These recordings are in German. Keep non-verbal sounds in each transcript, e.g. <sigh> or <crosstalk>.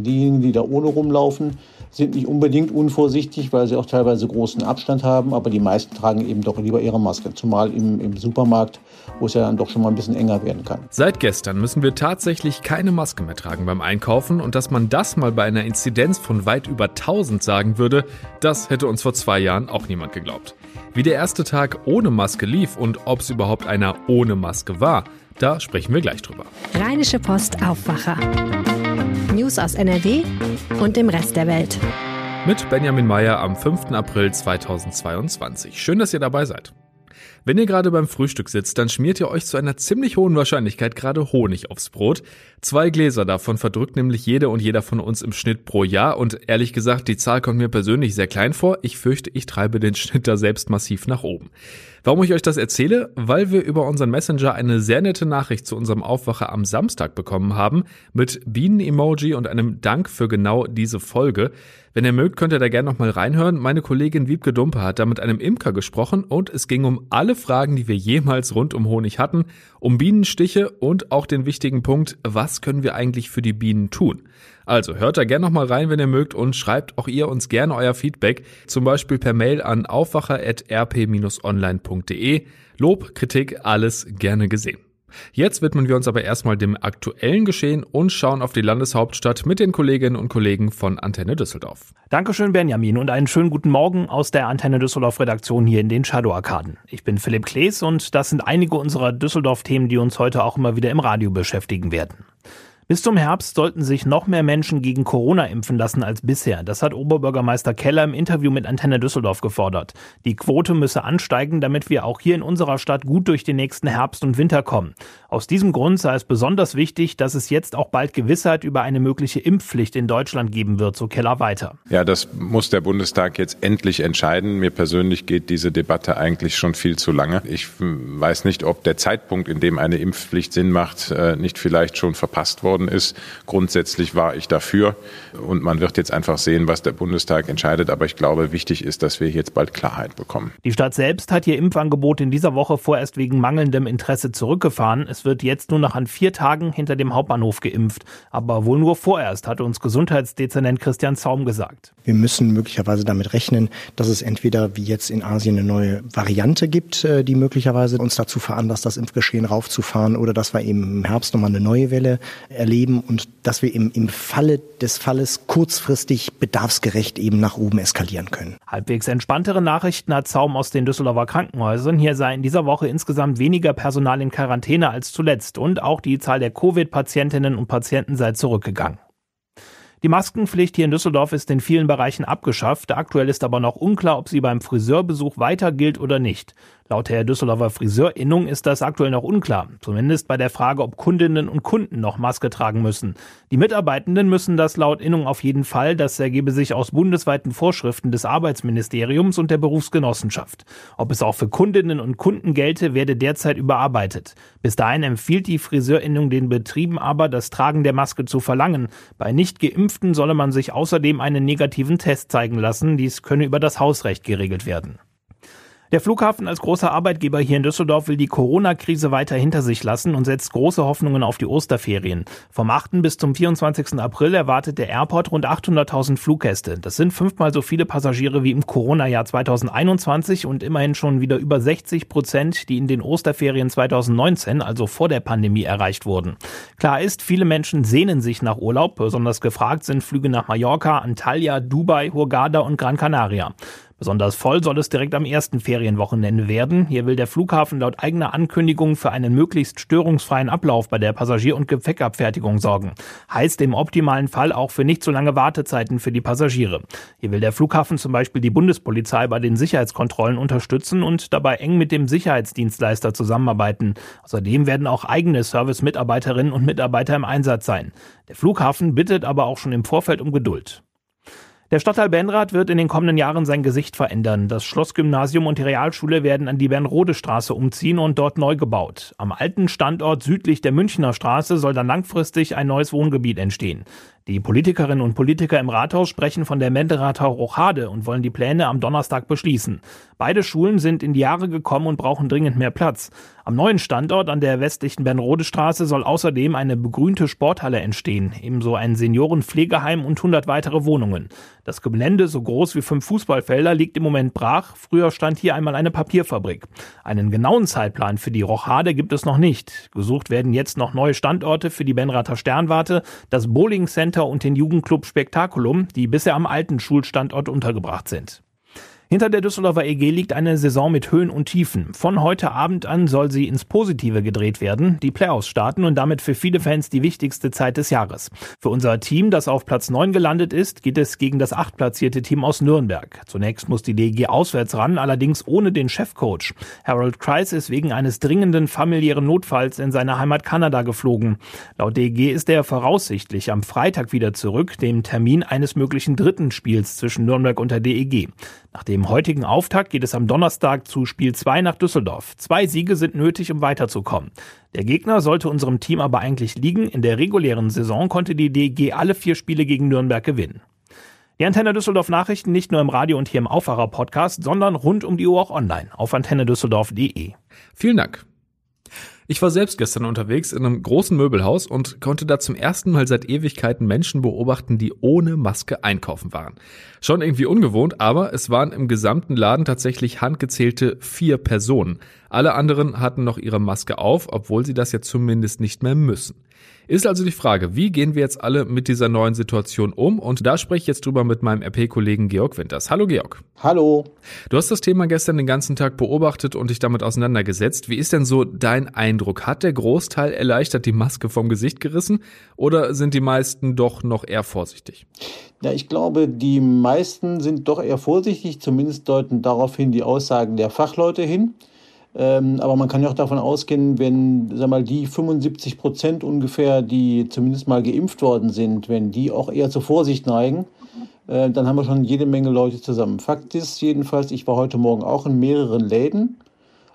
Diejenigen, die da ohne rumlaufen, sind nicht unbedingt unvorsichtig, weil sie auch teilweise großen Abstand haben, aber die meisten tragen eben doch lieber ihre Maske, zumal im, im Supermarkt, wo es ja dann doch schon mal ein bisschen enger werden kann. Seit gestern müssen wir tatsächlich keine Maske mehr tragen beim Einkaufen und dass man das mal bei einer Inzidenz von weit über 1000 sagen würde, das hätte uns vor zwei Jahren auch niemand geglaubt. Wie der erste Tag ohne Maske lief und ob es überhaupt einer ohne Maske war, da sprechen wir gleich drüber. Rheinische Post Aufwacher. News aus NRW und dem Rest der Welt. Mit Benjamin Meyer am 5. April 2022. Schön, dass ihr dabei seid. Wenn ihr gerade beim Frühstück sitzt, dann schmiert ihr euch zu einer ziemlich hohen Wahrscheinlichkeit gerade Honig aufs Brot. Zwei Gläser davon verdrückt nämlich jede und jeder von uns im Schnitt pro Jahr und ehrlich gesagt, die Zahl kommt mir persönlich sehr klein vor. Ich fürchte, ich treibe den Schnitt da selbst massiv nach oben. Warum ich euch das erzähle? Weil wir über unseren Messenger eine sehr nette Nachricht zu unserem Aufwacher am Samstag bekommen haben mit Bienen-Emoji und einem Dank für genau diese Folge. Wenn ihr mögt, könnt ihr da gerne nochmal reinhören. Meine Kollegin Wiebke Dumpe hat da mit einem Imker gesprochen und es ging um alle Fragen, die wir jemals rund um Honig hatten, um Bienenstiche und auch den wichtigen Punkt, was können wir eigentlich für die Bienen tun? Also hört da gerne nochmal rein, wenn ihr mögt und schreibt auch ihr uns gerne euer Feedback, zum Beispiel per Mail an aufwacher.rp-online.de. Lob, Kritik, alles gerne gesehen. Jetzt widmen wir uns aber erstmal dem aktuellen Geschehen und schauen auf die Landeshauptstadt mit den Kolleginnen und Kollegen von Antenne Düsseldorf. Dankeschön, Benjamin, und einen schönen guten Morgen aus der Antenne Düsseldorf Redaktion hier in den Shadow-Arkaden. Ich bin Philipp Klees und das sind einige unserer Düsseldorf-Themen, die uns heute auch immer wieder im Radio beschäftigen werden. Bis zum Herbst sollten sich noch mehr Menschen gegen Corona impfen lassen als bisher. Das hat Oberbürgermeister Keller im Interview mit Antenne Düsseldorf gefordert. Die Quote müsse ansteigen, damit wir auch hier in unserer Stadt gut durch den nächsten Herbst und Winter kommen. Aus diesem Grund sei es besonders wichtig, dass es jetzt auch bald Gewissheit über eine mögliche Impfpflicht in Deutschland geben wird, so Keller weiter. Ja, das muss der Bundestag jetzt endlich entscheiden. Mir persönlich geht diese Debatte eigentlich schon viel zu lange. Ich weiß nicht, ob der Zeitpunkt, in dem eine Impfpflicht Sinn macht, äh, nicht vielleicht schon verpasst worden ist. Grundsätzlich war ich dafür und man wird jetzt einfach sehen, was der Bundestag entscheidet. Aber ich glaube, wichtig ist, dass wir jetzt bald Klarheit bekommen. Die Stadt selbst hat ihr Impfangebot in dieser Woche vorerst wegen mangelndem Interesse zurückgefahren. Es wird jetzt nur noch an vier Tagen hinter dem Hauptbahnhof geimpft. Aber wohl nur vorerst, hat uns Gesundheitsdezernent Christian Zaum gesagt. Wir müssen möglicherweise damit rechnen, dass es entweder wie jetzt in Asien eine neue Variante gibt, äh, die möglicherweise uns dazu veranlasst, das Impfgeschehen raufzufahren oder dass wir eben im Herbst nochmal eine neue Welle erleben und dass wir im, im Falle des Falles kurzfristig bedarfsgerecht eben nach oben eskalieren können. Halbwegs entspanntere Nachrichten hat Zaum aus den Düsseldorfer Krankenhäusern. Hier sei in dieser Woche insgesamt weniger Personal in Quarantäne als zuletzt und auch die Zahl der Covid-Patientinnen und Patienten sei zurückgegangen. Die Maskenpflicht hier in Düsseldorf ist in vielen Bereichen abgeschafft. Aktuell ist aber noch unklar, ob sie beim Friseurbesuch weiter gilt oder nicht. Laut der Düsseldorfer Friseurinnung ist das aktuell noch unklar. Zumindest bei der Frage, ob Kundinnen und Kunden noch Maske tragen müssen. Die Mitarbeitenden müssen das laut Innung auf jeden Fall. Das ergebe sich aus bundesweiten Vorschriften des Arbeitsministeriums und der Berufsgenossenschaft. Ob es auch für Kundinnen und Kunden gelte, werde derzeit überarbeitet. Bis dahin empfiehlt die Friseurinnung den Betrieben aber, das Tragen der Maske zu verlangen. Bei nicht geimpften solle man sich außerdem einen negativen Test zeigen lassen. Dies könne über das Hausrecht geregelt werden. Der Flughafen als großer Arbeitgeber hier in Düsseldorf will die Corona-Krise weiter hinter sich lassen und setzt große Hoffnungen auf die Osterferien. Vom 8. bis zum 24. April erwartet der Airport rund 800.000 Fluggäste. Das sind fünfmal so viele Passagiere wie im Corona-Jahr 2021 und immerhin schon wieder über 60 Prozent, die in den Osterferien 2019, also vor der Pandemie, erreicht wurden. Klar ist, viele Menschen sehnen sich nach Urlaub. Besonders gefragt sind Flüge nach Mallorca, Antalya, Dubai, Hurghada und Gran Canaria. Besonders voll soll es direkt am ersten Ferienwochenende werden. Hier will der Flughafen laut eigener Ankündigung für einen möglichst störungsfreien Ablauf bei der Passagier- und Gepäckabfertigung sorgen. Heißt im optimalen Fall auch für nicht so lange Wartezeiten für die Passagiere. Hier will der Flughafen zum Beispiel die Bundespolizei bei den Sicherheitskontrollen unterstützen und dabei eng mit dem Sicherheitsdienstleister zusammenarbeiten. Außerdem werden auch eigene Service-Mitarbeiterinnen und Mitarbeiter im Einsatz sein. Der Flughafen bittet aber auch schon im Vorfeld um Geduld. Der Stadtteil Benrath wird in den kommenden Jahren sein Gesicht verändern. Das Schlossgymnasium und die Realschule werden an die Bernrode Straße umziehen und dort neu gebaut. Am alten Standort südlich der Münchner Straße soll dann langfristig ein neues Wohngebiet entstehen. Die Politikerinnen und Politiker im Rathaus sprechen von der Menderater Rochade und wollen die Pläne am Donnerstag beschließen. Beide Schulen sind in die Jahre gekommen und brauchen dringend mehr Platz. Am neuen Standort an der westlichen Bernrode Straße soll außerdem eine begrünte Sporthalle entstehen, ebenso ein Seniorenpflegeheim und 100 weitere Wohnungen. Das Gelände, so groß wie fünf Fußballfelder, liegt im Moment brach. Früher stand hier einmal eine Papierfabrik. Einen genauen Zeitplan für die Rochade gibt es noch nicht. Gesucht werden jetzt noch neue Standorte für die Benrather Sternwarte, das Bowling Center und den Jugendclub Spektakulum, die bisher am alten Schulstandort untergebracht sind. Hinter der Düsseldorfer EG liegt eine Saison mit Höhen und Tiefen. Von heute Abend an soll sie ins Positive gedreht werden, die Playoffs starten und damit für viele Fans die wichtigste Zeit des Jahres. Für unser Team, das auf Platz 9 gelandet ist, geht es gegen das achtplatzierte Team aus Nürnberg. Zunächst muss die DEG auswärts ran, allerdings ohne den Chefcoach. Harold Kreis ist wegen eines dringenden familiären Notfalls in seine Heimat Kanada geflogen. Laut DEG ist er voraussichtlich am Freitag wieder zurück, dem Termin eines möglichen dritten Spiels zwischen Nürnberg und der DEG. Nach dem heutigen Auftakt geht es am Donnerstag zu Spiel 2 nach Düsseldorf. Zwei Siege sind nötig, um weiterzukommen. Der Gegner sollte unserem Team aber eigentlich liegen. In der regulären Saison konnte die DG alle vier Spiele gegen Nürnberg gewinnen. Die Antenne Düsseldorf Nachrichten nicht nur im Radio und hier im Aufwacher Podcast, sondern rund um die Uhr auch online auf antennedüsseldorf.de. Vielen Dank. Ich war selbst gestern unterwegs in einem großen Möbelhaus und konnte da zum ersten Mal seit Ewigkeiten Menschen beobachten, die ohne Maske einkaufen waren. Schon irgendwie ungewohnt, aber es waren im gesamten Laden tatsächlich handgezählte vier Personen. Alle anderen hatten noch ihre Maske auf, obwohl sie das ja zumindest nicht mehr müssen. Ist also die Frage, wie gehen wir jetzt alle mit dieser neuen Situation um? Und da spreche ich jetzt drüber mit meinem RP-Kollegen Georg Winters. Hallo Georg. Hallo. Du hast das Thema gestern den ganzen Tag beobachtet und dich damit auseinandergesetzt. Wie ist denn so dein Eindruck? Hat der Großteil erleichtert die Maske vom Gesicht gerissen oder sind die meisten doch noch eher vorsichtig? Ja, ich glaube, die meisten sind doch eher vorsichtig. Zumindest deuten daraufhin die Aussagen der Fachleute hin. Ähm, aber man kann ja auch davon ausgehen, wenn sag mal, die 75 Prozent ungefähr, die zumindest mal geimpft worden sind, wenn die auch eher zur Vorsicht neigen, äh, dann haben wir schon jede Menge Leute zusammen. Fakt ist jedenfalls, ich war heute Morgen auch in mehreren Läden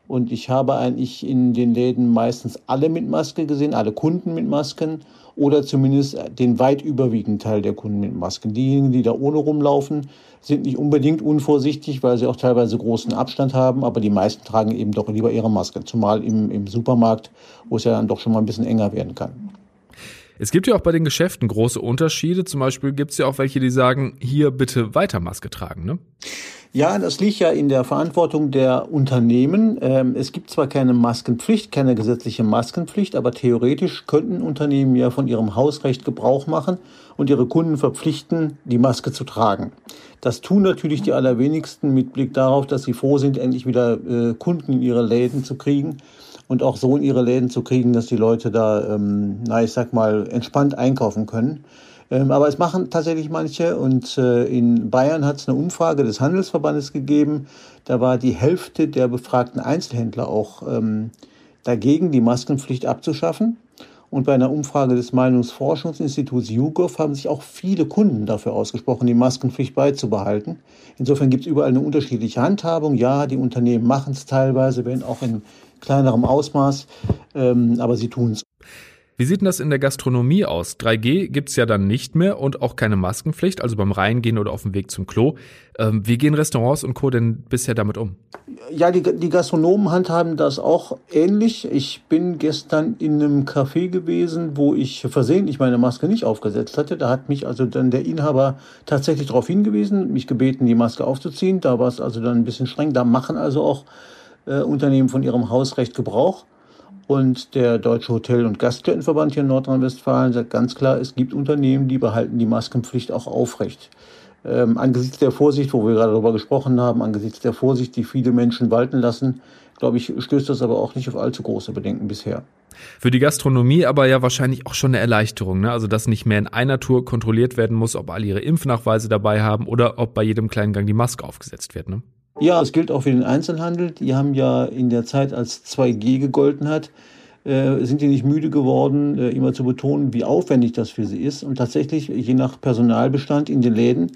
und ich habe eigentlich in den Läden meistens alle mit Maske gesehen, alle Kunden mit Masken oder zumindest den weit überwiegenden Teil der Kunden mit Masken. Diejenigen, die da ohne rumlaufen, sind nicht unbedingt unvorsichtig, weil sie auch teilweise großen Abstand haben, aber die meisten tragen eben doch lieber ihre Maske, zumal im, im Supermarkt, wo es ja dann doch schon mal ein bisschen enger werden kann. Es gibt ja auch bei den Geschäften große Unterschiede. Zum Beispiel gibt es ja auch welche, die sagen, hier bitte weiter Maske tragen. Ne? Ja, das liegt ja in der Verantwortung der Unternehmen. Ähm, es gibt zwar keine Maskenpflicht, keine gesetzliche Maskenpflicht, aber theoretisch könnten Unternehmen ja von ihrem Hausrecht Gebrauch machen und ihre Kunden verpflichten, die Maske zu tragen. Das tun natürlich die allerwenigsten mit Blick darauf, dass sie froh sind, endlich wieder äh, Kunden in ihre Läden zu kriegen und auch so in ihre Läden zu kriegen, dass die Leute da, ähm, na, ich sag mal, entspannt einkaufen können. Ähm, aber es machen tatsächlich manche und äh, in Bayern hat es eine Umfrage des Handelsverbandes gegeben. Da war die Hälfte der befragten Einzelhändler auch ähm, dagegen, die Maskenpflicht abzuschaffen. Und bei einer Umfrage des Meinungsforschungsinstituts YouGov haben sich auch viele Kunden dafür ausgesprochen, die Maskenpflicht beizubehalten. Insofern gibt es überall eine unterschiedliche Handhabung. Ja, die Unternehmen machen es teilweise, wenn auch in kleinerem Ausmaß, ähm, aber sie tun es. Wie sieht denn das in der Gastronomie aus? 3G gibt's ja dann nicht mehr und auch keine Maskenpflicht, also beim Reingehen oder auf dem Weg zum Klo. Ähm, wie gehen Restaurants und Co. denn bisher damit um? Ja, die, die Gastronomen handhaben das auch ähnlich. Ich bin gestern in einem Café gewesen, wo ich versehentlich meine Maske nicht aufgesetzt hatte. Da hat mich also dann der Inhaber tatsächlich darauf hingewiesen, mich gebeten, die Maske aufzuziehen. Da war es also dann ein bisschen streng. Da machen also auch äh, Unternehmen von ihrem Hausrecht Gebrauch. Und der Deutsche Hotel- und Gaststättenverband hier in Nordrhein-Westfalen sagt ganz klar, es gibt Unternehmen, die behalten die Maskenpflicht auch aufrecht. Ähm, angesichts der Vorsicht, wo wir gerade darüber gesprochen haben, angesichts der Vorsicht, die viele Menschen walten lassen, glaube ich, stößt das aber auch nicht auf allzu große Bedenken bisher. Für die Gastronomie aber ja wahrscheinlich auch schon eine Erleichterung, ne? Also dass nicht mehr in einer Tour kontrolliert werden muss, ob alle ihre Impfnachweise dabei haben oder ob bei jedem kleinen Gang die Maske aufgesetzt wird, ne? Ja, es gilt auch für den Einzelhandel. Die haben ja in der Zeit, als 2G gegolten hat, äh, sind die nicht müde geworden, äh, immer zu betonen, wie aufwendig das für sie ist. Und tatsächlich, je nach Personalbestand in den Läden,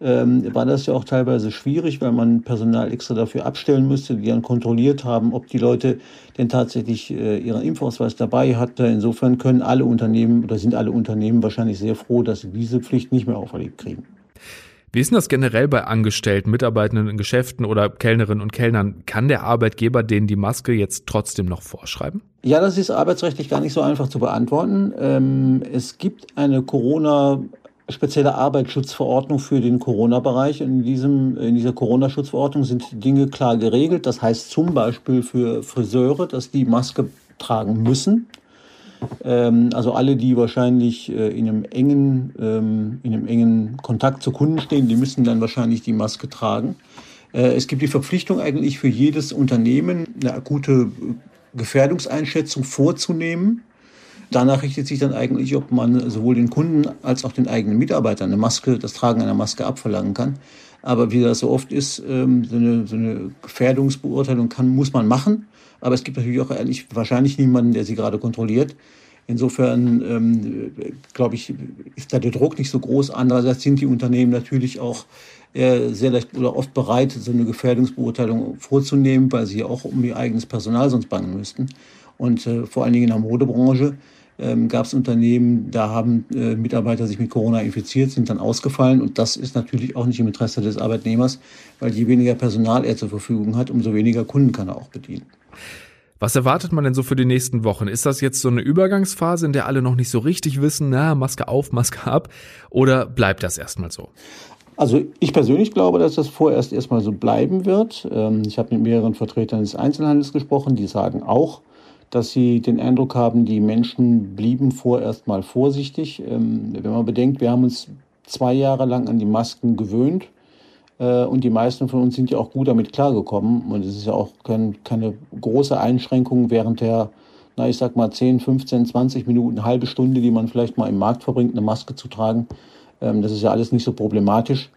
ähm, war das ja auch teilweise schwierig, weil man Personal extra dafür abstellen müsste, die dann kontrolliert haben, ob die Leute denn tatsächlich äh, ihren Impfausweis dabei hatten. Insofern können alle Unternehmen oder sind alle Unternehmen wahrscheinlich sehr froh, dass sie diese Pflicht nicht mehr auferlegt kriegen. Wie ist denn das generell bei Angestellten, Mitarbeitenden in Geschäften oder Kellnerinnen und Kellnern? Kann der Arbeitgeber denen die Maske jetzt trotzdem noch vorschreiben? Ja, das ist arbeitsrechtlich gar nicht so einfach zu beantworten. Ähm, es gibt eine Corona spezielle Arbeitsschutzverordnung für den Corona-Bereich. In, in dieser Corona-Schutzverordnung sind Dinge klar geregelt. Das heißt zum Beispiel für Friseure, dass die Maske tragen müssen. Ähm, also alle, die wahrscheinlich äh, in, einem engen, ähm, in einem engen Kontakt zu Kunden stehen, die müssen dann wahrscheinlich die Maske tragen. Äh, es gibt die Verpflichtung eigentlich für jedes Unternehmen, eine akute Gefährdungseinschätzung vorzunehmen Danach richtet sich dann eigentlich, ob man sowohl den Kunden als auch den eigenen Mitarbeitern eine Maske, das Tragen einer Maske abverlangen kann. Aber wie das so oft ist, ähm, so eine, so eine Gefährdungsbeurteilung kann, muss man machen. Aber es gibt natürlich auch eigentlich wahrscheinlich niemanden, der sie gerade kontrolliert. Insofern ähm, glaube ich, ist da der Druck nicht so groß. Andererseits sind die Unternehmen natürlich auch äh, sehr leicht oder oft bereit, so eine Gefährdungsbeurteilung vorzunehmen, weil sie auch um ihr eigenes Personal sonst bangen müssten. Und äh, vor allen Dingen in der Modebranche ähm, gab es Unternehmen, da haben äh, Mitarbeiter sich mit Corona infiziert, sind dann ausgefallen. Und das ist natürlich auch nicht im Interesse des Arbeitnehmers, weil je weniger Personal er zur Verfügung hat, umso weniger Kunden kann er auch bedienen. Was erwartet man denn so für die nächsten Wochen? Ist das jetzt so eine Übergangsphase, in der alle noch nicht so richtig wissen, na, Maske auf, Maske ab? Oder bleibt das erstmal so? Also ich persönlich glaube, dass das vorerst erstmal so bleiben wird. Ähm, ich habe mit mehreren Vertretern des Einzelhandels gesprochen, die sagen auch, dass sie den Eindruck haben, die Menschen blieben vorerst mal vorsichtig. Ähm, wenn man bedenkt, wir haben uns zwei Jahre lang an die Masken gewöhnt äh, und die meisten von uns sind ja auch gut damit klargekommen und es ist ja auch kein, keine große Einschränkung während der, na ich sag mal 10, 15, 20 Minuten, halbe Stunde, die man vielleicht mal im Markt verbringt, eine Maske zu tragen. Ähm, das ist ja alles nicht so problematisch.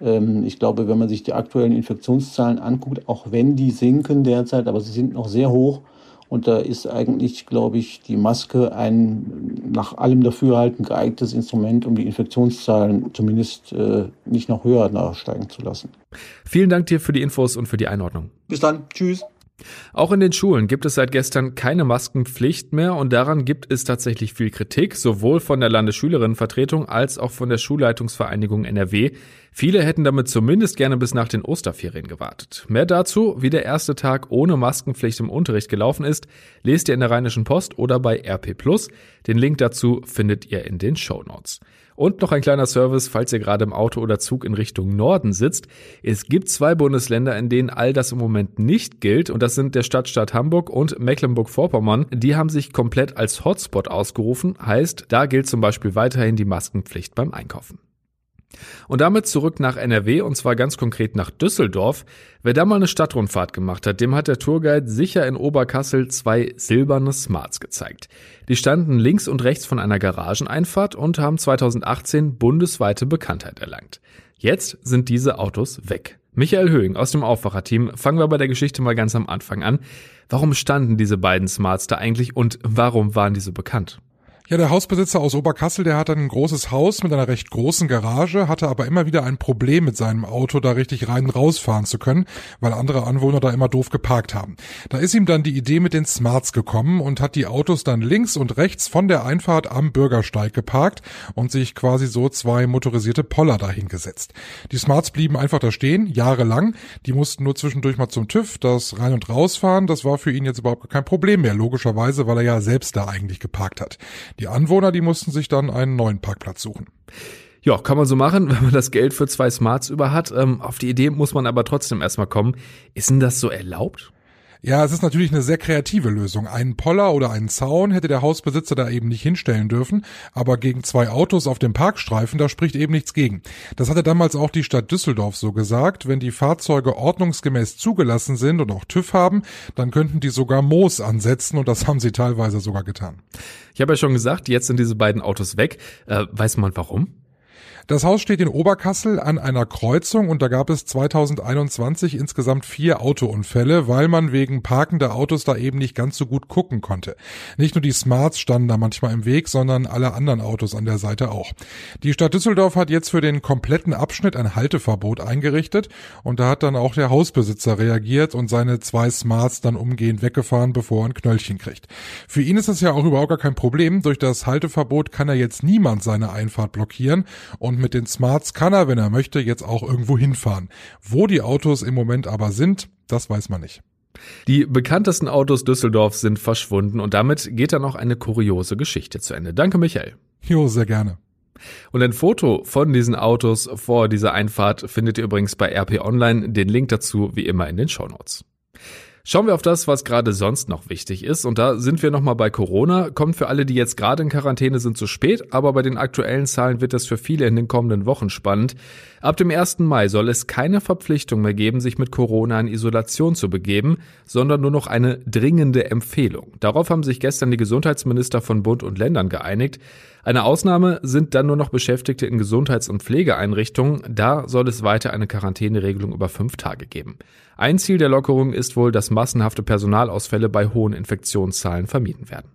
Ähm, ich glaube, wenn man sich die aktuellen Infektionszahlen anguckt, auch wenn die sinken derzeit, aber sie sind noch sehr hoch, und da ist eigentlich, glaube ich, die Maske ein nach allem Dafürhalten geeignetes Instrument, um die Infektionszahlen zumindest äh, nicht noch höher nachsteigen zu lassen. Vielen Dank dir für die Infos und für die Einordnung. Bis dann. Tschüss. Auch in den Schulen gibt es seit gestern keine Maskenpflicht mehr und daran gibt es tatsächlich viel Kritik, sowohl von der Landesschülerinnenvertretung als auch von der Schulleitungsvereinigung NRW. Viele hätten damit zumindest gerne bis nach den Osterferien gewartet. Mehr dazu, wie der erste Tag ohne Maskenpflicht im Unterricht gelaufen ist, lest ihr in der Rheinischen Post oder bei RP Den Link dazu findet ihr in den Show Notes. Und noch ein kleiner Service, falls ihr gerade im Auto oder Zug in Richtung Norden sitzt. Es gibt zwei Bundesländer, in denen all das im Moment nicht gilt und das sind der Stadtstaat Hamburg und Mecklenburg-Vorpommern. Die haben sich komplett als Hotspot ausgerufen, heißt, da gilt zum Beispiel weiterhin die Maskenpflicht beim Einkaufen. Und damit zurück nach NRW und zwar ganz konkret nach Düsseldorf. Wer da mal eine Stadtrundfahrt gemacht hat, dem hat der Tourguide sicher in Oberkassel zwei silberne Smarts gezeigt. Die standen links und rechts von einer Garageneinfahrt und haben 2018 bundesweite Bekanntheit erlangt. Jetzt sind diese Autos weg. Michael Höhing aus dem Aufwacherteam, fangen wir bei der Geschichte mal ganz am Anfang an. Warum standen diese beiden Smarts da eigentlich und warum waren diese bekannt? Ja, der Hausbesitzer aus Oberkassel, der hat ein großes Haus mit einer recht großen Garage, hatte aber immer wieder ein Problem mit seinem Auto, da richtig rein und rausfahren zu können, weil andere Anwohner da immer doof geparkt haben. Da ist ihm dann die Idee mit den Smarts gekommen und hat die Autos dann links und rechts von der Einfahrt am Bürgersteig geparkt und sich quasi so zwei motorisierte Poller dahingesetzt. Die Smarts blieben einfach da stehen, jahrelang. Die mussten nur zwischendurch mal zum TÜV, das rein und rausfahren, das war für ihn jetzt überhaupt kein Problem mehr, logischerweise, weil er ja selbst da eigentlich geparkt hat. Die Anwohner, die mussten sich dann einen neuen Parkplatz suchen. Ja, kann man so machen, <laughs> wenn man das Geld für zwei Smarts über hat. Ähm, auf die Idee muss man aber trotzdem erstmal kommen. Ist denn das so erlaubt? Ja, es ist natürlich eine sehr kreative Lösung. Einen Poller oder einen Zaun hätte der Hausbesitzer da eben nicht hinstellen dürfen, aber gegen zwei Autos auf dem Parkstreifen, da spricht eben nichts gegen. Das hatte damals auch die Stadt Düsseldorf so gesagt. Wenn die Fahrzeuge ordnungsgemäß zugelassen sind und auch TÜV haben, dann könnten die sogar Moos ansetzen und das haben sie teilweise sogar getan. Ich habe ja schon gesagt, jetzt sind diese beiden Autos weg. Äh, weiß man warum? Das Haus steht in Oberkassel an einer Kreuzung und da gab es 2021 insgesamt vier Autounfälle, weil man wegen parkender Autos da eben nicht ganz so gut gucken konnte. Nicht nur die Smarts standen da manchmal im Weg, sondern alle anderen Autos an der Seite auch. Die Stadt Düsseldorf hat jetzt für den kompletten Abschnitt ein Halteverbot eingerichtet und da hat dann auch der Hausbesitzer reagiert und seine zwei Smarts dann umgehend weggefahren, bevor er ein Knöllchen kriegt. Für ihn ist das ja auch überhaupt gar kein Problem. Durch das Halteverbot kann er jetzt niemand seine Einfahrt blockieren und mit den Smarts kann er, wenn er möchte, jetzt auch irgendwo hinfahren. Wo die Autos im Moment aber sind, das weiß man nicht. Die bekanntesten Autos Düsseldorfs sind verschwunden und damit geht dann auch eine kuriose Geschichte zu Ende. Danke, Michael. Jo, sehr gerne. Und ein Foto von diesen Autos vor dieser Einfahrt findet ihr übrigens bei RP Online. Den Link dazu wie immer in den Show Notes. Schauen wir auf das, was gerade sonst noch wichtig ist. Und da sind wir nochmal bei Corona. Kommt für alle, die jetzt gerade in Quarantäne sind, zu spät. Aber bei den aktuellen Zahlen wird es für viele in den kommenden Wochen spannend. Ab dem 1. Mai soll es keine Verpflichtung mehr geben, sich mit Corona in Isolation zu begeben, sondern nur noch eine dringende Empfehlung. Darauf haben sich gestern die Gesundheitsminister von Bund und Ländern geeinigt. Eine Ausnahme sind dann nur noch Beschäftigte in Gesundheits- und Pflegeeinrichtungen. Da soll es weiter eine Quarantäneregelung über fünf Tage geben. Ein Ziel der Lockerung ist wohl, dass massenhafte Personalausfälle bei hohen Infektionszahlen vermieden werden.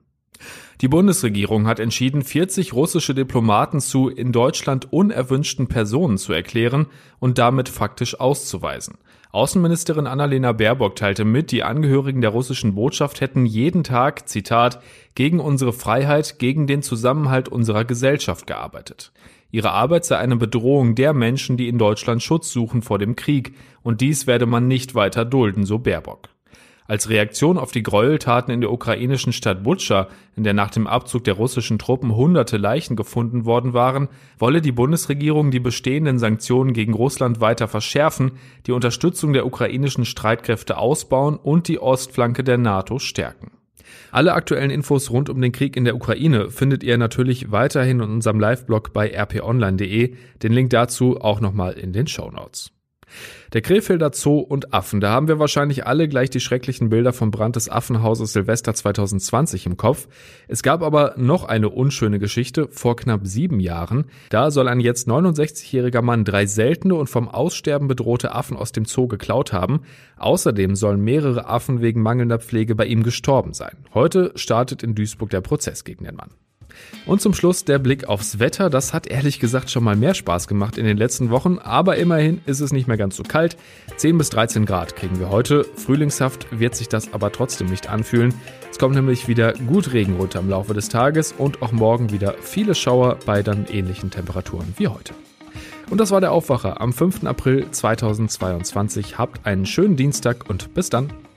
Die Bundesregierung hat entschieden, 40 russische Diplomaten zu in Deutschland unerwünschten Personen zu erklären und damit faktisch auszuweisen. Außenministerin Annalena Baerbock teilte mit, die Angehörigen der russischen Botschaft hätten jeden Tag, Zitat, gegen unsere Freiheit, gegen den Zusammenhalt unserer Gesellschaft gearbeitet. Ihre Arbeit sei eine Bedrohung der Menschen, die in Deutschland Schutz suchen vor dem Krieg, und dies werde man nicht weiter dulden, so Baerbock. Als Reaktion auf die Gräueltaten in der ukrainischen Stadt Butscha, in der nach dem Abzug der russischen Truppen hunderte Leichen gefunden worden waren, wolle die Bundesregierung die bestehenden Sanktionen gegen Russland weiter verschärfen, die Unterstützung der ukrainischen Streitkräfte ausbauen und die Ostflanke der NATO stärken. Alle aktuellen Infos rund um den Krieg in der Ukraine findet ihr natürlich weiterhin in unserem Live-Blog bei rponline.de. Den Link dazu auch nochmal in den Show Notes. Der Krefelder Zoo und Affen, da haben wir wahrscheinlich alle gleich die schrecklichen Bilder vom Brand des Affenhauses Silvester 2020 im Kopf. Es gab aber noch eine unschöne Geschichte vor knapp sieben Jahren. Da soll ein jetzt 69-jähriger Mann drei seltene und vom Aussterben bedrohte Affen aus dem Zoo geklaut haben. Außerdem sollen mehrere Affen wegen mangelnder Pflege bei ihm gestorben sein. Heute startet in Duisburg der Prozess gegen den Mann. Und zum Schluss der Blick aufs Wetter. Das hat ehrlich gesagt schon mal mehr Spaß gemacht in den letzten Wochen, aber immerhin ist es nicht mehr ganz so kalt. 10 bis 13 Grad kriegen wir heute. Frühlingshaft wird sich das aber trotzdem nicht anfühlen. Es kommt nämlich wieder gut Regen runter im Laufe des Tages und auch morgen wieder viele Schauer bei dann ähnlichen Temperaturen wie heute. Und das war der Aufwacher am 5. April 2022. Habt einen schönen Dienstag und bis dann.